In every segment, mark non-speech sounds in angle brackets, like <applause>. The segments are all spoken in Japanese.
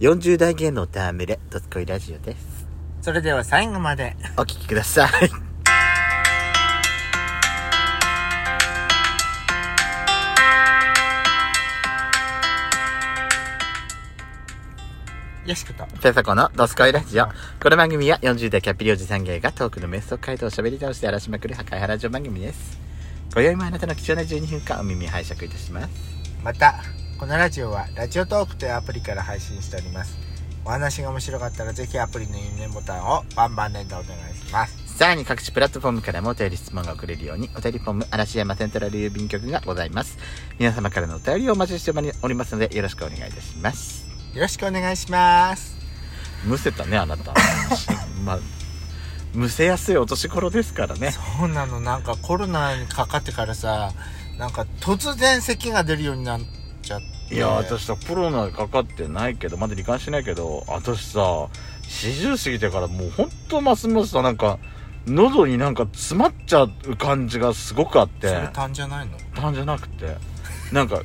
40代芸能タームレ、ドスコイラジオです。それでは最後まで。お聞きください。よしこと。ペソコのドスコイラジオ。この番組は40代キャッピリおじさん芸がトークのメスを街道を喋り倒して荒らしまくる破壊派ラジオ番組です。今宵もあなたの貴重な12分間お耳拝借いたします。また、このラジオはラジオトークというアプリから配信しております。お話が面白かったらぜひアプリのいいねボタンをバンバン連打お願いします。さらに各種プラットフォームからもお便り質問が送れるようにお便りフォーム嵐山セントラル郵便局がございます。皆様からのお便りをお待ちしておりますのでよろしくお願いいたします。よろしくお願いします。むせたねあなたまあむせやすいお年頃ですからねそうなの、なんかコロナにかかってからさ、なんか突然咳が出るようになって。いや私さコロナかかってないけどまだ罹患してないけど私さ40過ぎてからもうほんとますますさなんか喉になんか詰まっちゃう感じがすごくあって。それ痰じゃないの？痰じゃなくてなんか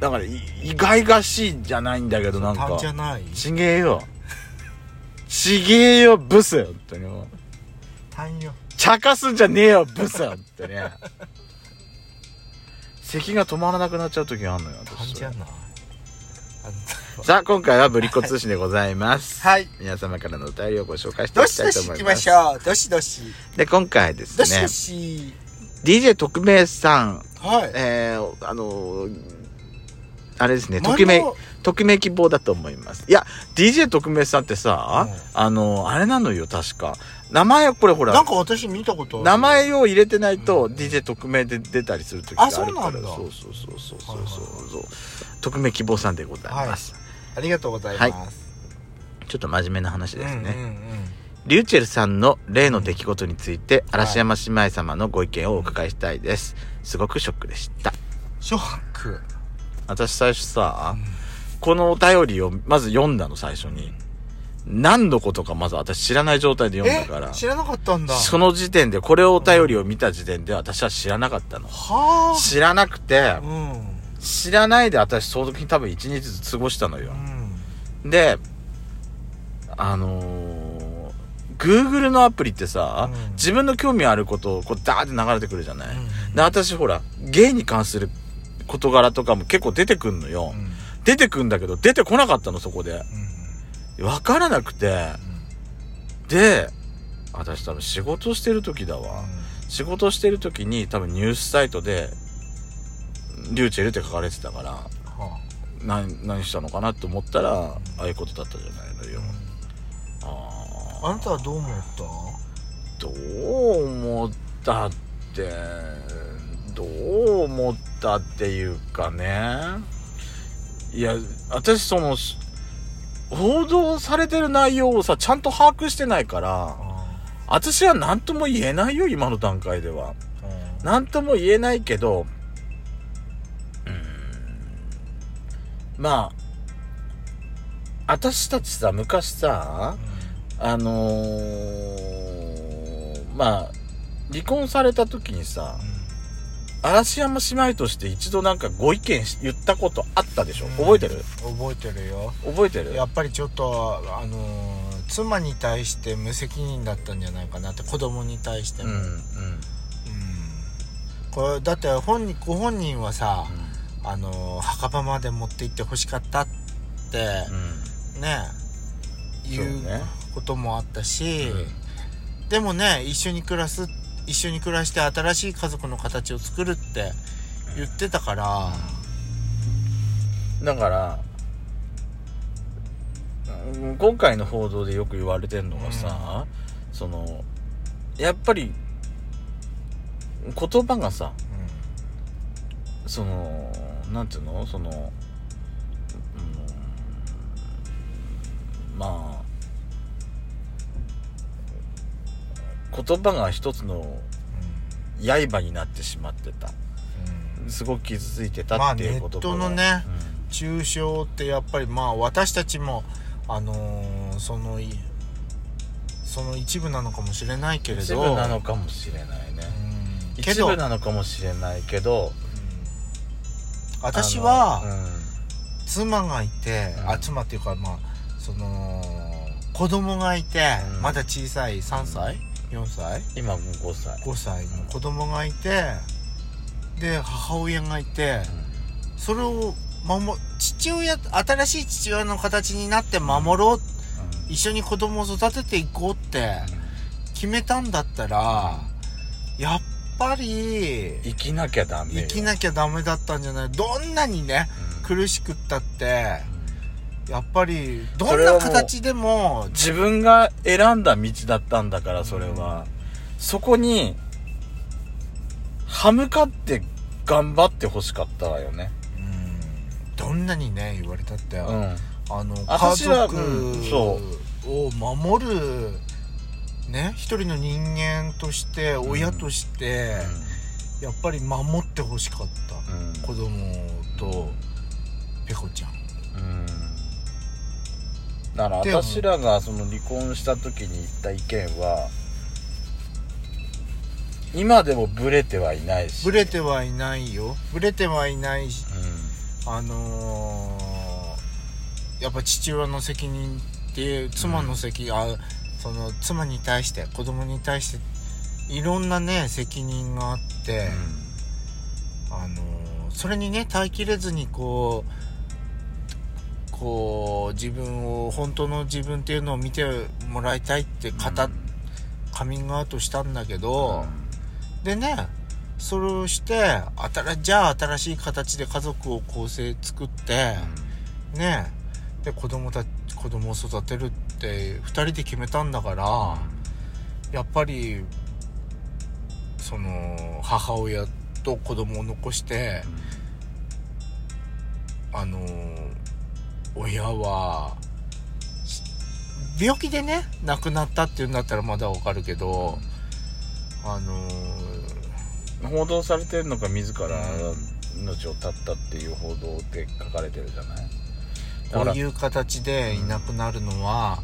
だからい意外がしいじゃないんだけどなんか。痰じゃない？ちげえよ。ちげえよブス本当にもう。痰よ。茶化すんじゃねえよブスってね咳が止まらなくなっちゃう時があるのよ痰私じゃない。あ <laughs> さあ今回はぶりっ子通信でございますはい。皆様からのお便りをご紹介していどきたいとしどし行き思いまますしょう。どしどし。で今回ですねどしどし。DJ 特命さんはい。えー、あのーあれですね匿名匿名希望だと思いますいや DJ 特命さんってさ、うんあのあれなのよ確か名前これほらなんか私見たこと名前を入れてないとうん。DJ 匿名で出たりする時があるから。あそうなんだ。そうそうそうそうそうはいそうそう。匿名希望さんでございます、ありがとうございます。ちょっと真面目な話ですね、うんうんうん。リューチェルさんの例の出来事について、嵐山姉妹様のご意見をお伺いしたいです。すごくショックでした。ショック。私最初さ、このお便りをまず読んだの最初に。何のことかまず私知らない状態で読んだから。知らなかったんだ。その時点で、これをお便りを見た時点で私は知らなかったの。は知らなくてあ。、うん。知らないで私その時に多分一日ずつ過ごしたのよう。ん。で、あのー、Google のアプリってさ、うん自分の興味あることをこうダーって流れてくるじゃない、うんで、私ほら、ゲイに関する事柄とかも結構出てくんのよ。うん出てくんだけど、出てこなかったの、そこで。うんわからなくて。で、私多分仕事してる時だわ。仕事してる時に多分ニュースサイトで、リューチェルって書かれてたから、は何、何したのかなって思ったら、ああいうことだったじゃないのよ。あああなたはどう思った？どう思ったって、どう思ったっていうかね。いや、私その、し報道されてる内容をさ、ちゃんと把握してないから、私は何とも言えないよ、今の段階では。何とも言えないけど、うーん、まあ、私たちさ、昔さ、あのー、まあ、離婚された時にさ、嵐山姉妹として一度なんかご意見し言ったことあったでしょ？覚えてる？覚えてるよ。覚えてる？やっぱりちょっとあのー妻に対して無責任だったんじゃないかなって子供に対しても、うん、うん、うん。これだって本人ご本人はさ、あのー墓場まで持って行ってほしかったってうん、ねそういうねこともあったし、うん。でもね一緒に暮らす一緒に暮らして新しい家族の形を作るって言ってたから、だから、今回の報道でよく言われてるのがさ、うんその、やっぱり、言葉がさ、うんその、なんていうの？その、うん、まあ、言葉が一つの刃になってしまってた。すごく傷ついてたっていうことまあネットのね抽象ってやっぱりまあ私たちもあのーそのいその一部なのかもしれないけれど。一部なのかもしれないね、うん。一部なのかもしれないけど私は、妻がいて、うん。あ妻っていうかまあその子供がいて、うん。まだ小さい3歳、4歳？今5歳。5歳の子供がいてで母親がいてそれを守父親新しい父親の形になって守ろう、一緒に子供を育てていこうって決めたんだったら、やっぱり生きなきゃダメよ。生きなきゃダメだったんじゃない？どんなにねうん。苦しくったってやっぱりどんな形でも自分が選んだ道だったんだからそれは、そこに歯向かって頑張ってほしかったわよね。うん。どんなにね言われたって、うん。あの家族を守るね一人の人間としてん。親として、やっぱり守ってほしかった、うん。子供とペコちゃん。うんだから私らがその離婚した時に言った意見は今でもブレてはいないし。ブレてはいないよ。ブレてはいないしうあのーやっぱ父親の責任って妻の責任、あその妻に対して子供に対していろんなね責任があって、あのーそれにね耐えきれずにこうこう自分を本当の自分っていうのを見てもらいたいって語っ、カミングアウトしたんだけど、でねそれをして新じゃあ新しい形で家族を構成作って、ねで子供た子供を育てるって2人で決めたんだから、やっぱりその母親と子供を残して、あの親はし病気でね亡くなったっていうんだったらまだわかるけど、あの報道されてるのが自ら命を絶ったっていう報道で書かれてるじゃない？こういう形でいなくなるのは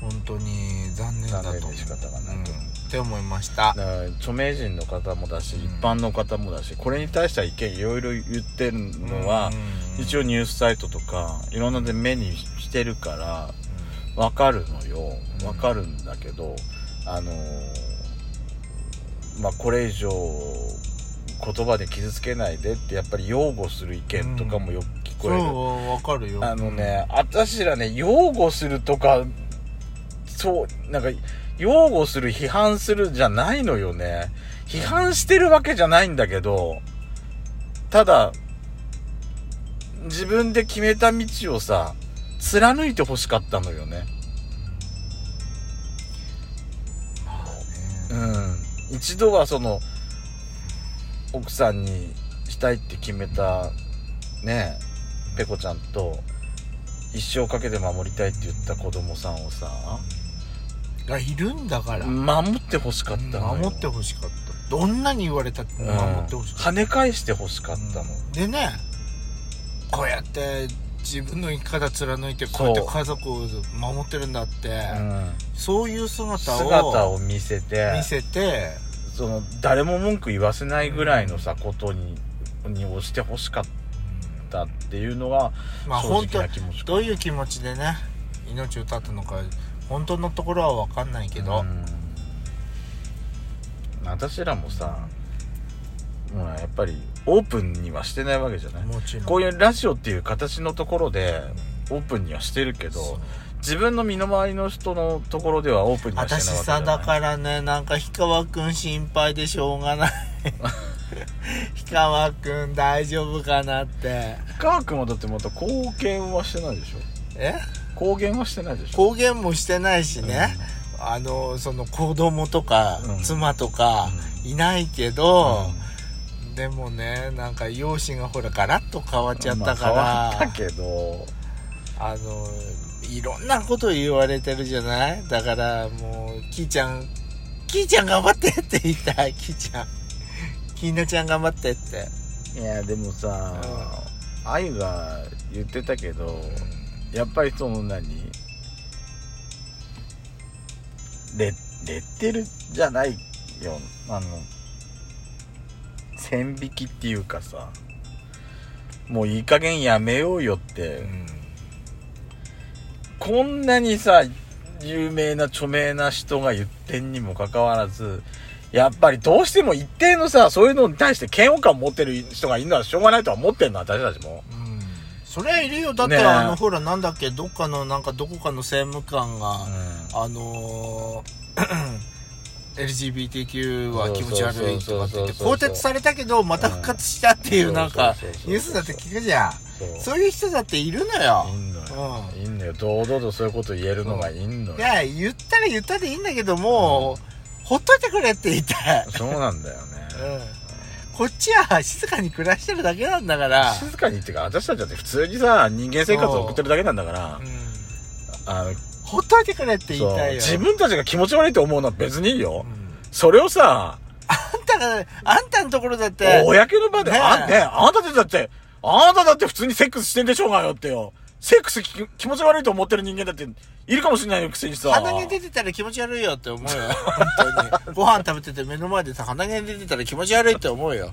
本当に残念だと残念で仕方がないと。思ううん。って思いました。著名人の方もだし、うん。一般の方もだしこれに対しては意見いろいろ言ってるのは、一応ニュースサイトとかいろんなで目にしてるからわかるのよ。うんわかるんだけど、あのーまあこれ以上言葉で傷つけないでってやっぱり擁護する意見とかもよく聞こえる、そうわかるよ。あのね、私らね、擁護するとか、そう、なんか、擁護する、批判するじゃないのよね。批判してるわけじゃないんだけど、ただ、自分で決めた道をさ、貫いて欲しかったのよね。まあうねん。一度はその、奥さんにしたいって決めた、ね、ペコちゃんと、一生かけて守りたいって言った子供さんをさ、がいるんだから、守って欲しかったのよ。守ってほしかった。どんなに言われたってうん。守ってほしかった、跳ね返して欲しかったの、でねこうやって自分の生き方貫いてこうやって家族を守ってるんだって、うん。そういう姿を姿を見せて見せてその誰も文句言わせないぐらいのさことにに押して欲しかったっていうのがまあ本当どういう気持ちでね命を絶ったのか本当のところは分かんないけど、うん。私らもさもうやっぱりオープンにはしてないわけじゃない？もちろん。こういうラジオっていう形のところでオープンにはしてるけど自分の身の回りの人のところではオープンにはしてない私さだからねなんか氷川くん心配でしょうがない。<laughs> 氷川くん大丈夫かなって。川君はだってまた公言はしてないでしょ？え？公言はしてないでしょ。公言もしてないしね、あのその子供とか、うん。妻とかいないけど、でもねなんか容姿がほらガラッと変わっちゃったから、まあ変わったけど。あのいろんなこと言われてるじゃない？だからもうキーちゃんキーちゃん頑張ってって言いたい。<laughs> キーちゃん。キーナちゃん頑張ってって。いやでもさあゆが言ってたけどやっぱりその何？レレッテルじゃないよ。あの線引きっていうかさもういい加減やめようよって、こんなにさ有名な著名な人が言ってんにもかかわらずやっぱりどうしても一定のさそういうのに対して嫌悪感を持ってる人がいるのはしょうがないとは思ってんの私たちも。うんそりゃいるよ。だって、ねえ。あのほらなんだっけどっかのなんかどこかの政務官が、うあのー <coughs> LGBTQ は気持ち悪いとかって言って更迭されたけどまた復活したっていうなんかニュースだって聞くじゃん。そう。いう人だっているのよ。いいんのよ。堂々とそういうこと言えるのがいいのよ。いや言ったら言ったでいいんだけども、ほっといてくれって言いたい、そうなんだよね、うん、こっちは静かに暮らしてるだけなんだから、静かにっていうか私たちだって普通にさ人間生活を送ってるだけなんだから。うん、あのほっといてくれって言いたいよ。自分たちが気持ち悪いと思うのは別にいいよ、うん。それをさあんたがあんたのところだって公の場で、ねえ。あ、ねえあんたたちだって、あんただって普通にセックスしてんでしょうがよってよ。セックスき気持ち悪いと思ってる人間だっているかもしれないよ、くせにさ。鼻毛出てたら気持ち悪いよって思うよ本当にご飯食べてて目の前でさ鼻毛出てたら気持ち悪いって思うよ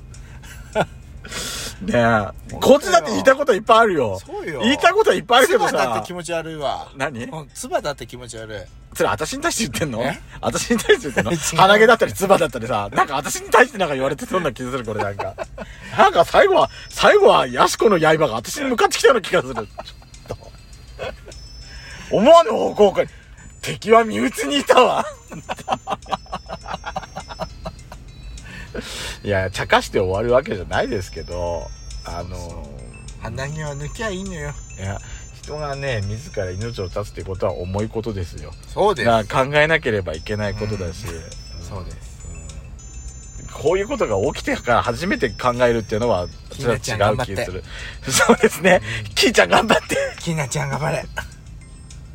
ねえ。こっちだって言いたいこといっぱいあるよ。そうよ言いたいことはいっぱいあるけどさ唾だって気。持ち悪いわ何？うん唾だって気持ち悪いそれ私に対して言ってんの？え？私に対して言ってんの？<laughs> 鼻毛だったり唾だったりさ、なんか私に対してなんか言われてそうな気がする、これなんか。なんか最後は、最後はヤシコの刃が私に向かってきたような気がする。思わぬ方向から、敵は身内にいたわ。<laughs> いや、茶化して終わるわけじゃないですけど、あの、鼻毛は抜きゃいいのよいや、人がね、自ら命を絶つってことは重いことですよ。そうですだから考えなければいけないことだし、そうですこういうことが起きてから初めて考えるっていうのは、ち違う気がする。そうですね。キーちゃん頑張って。きなちゃん頑張れ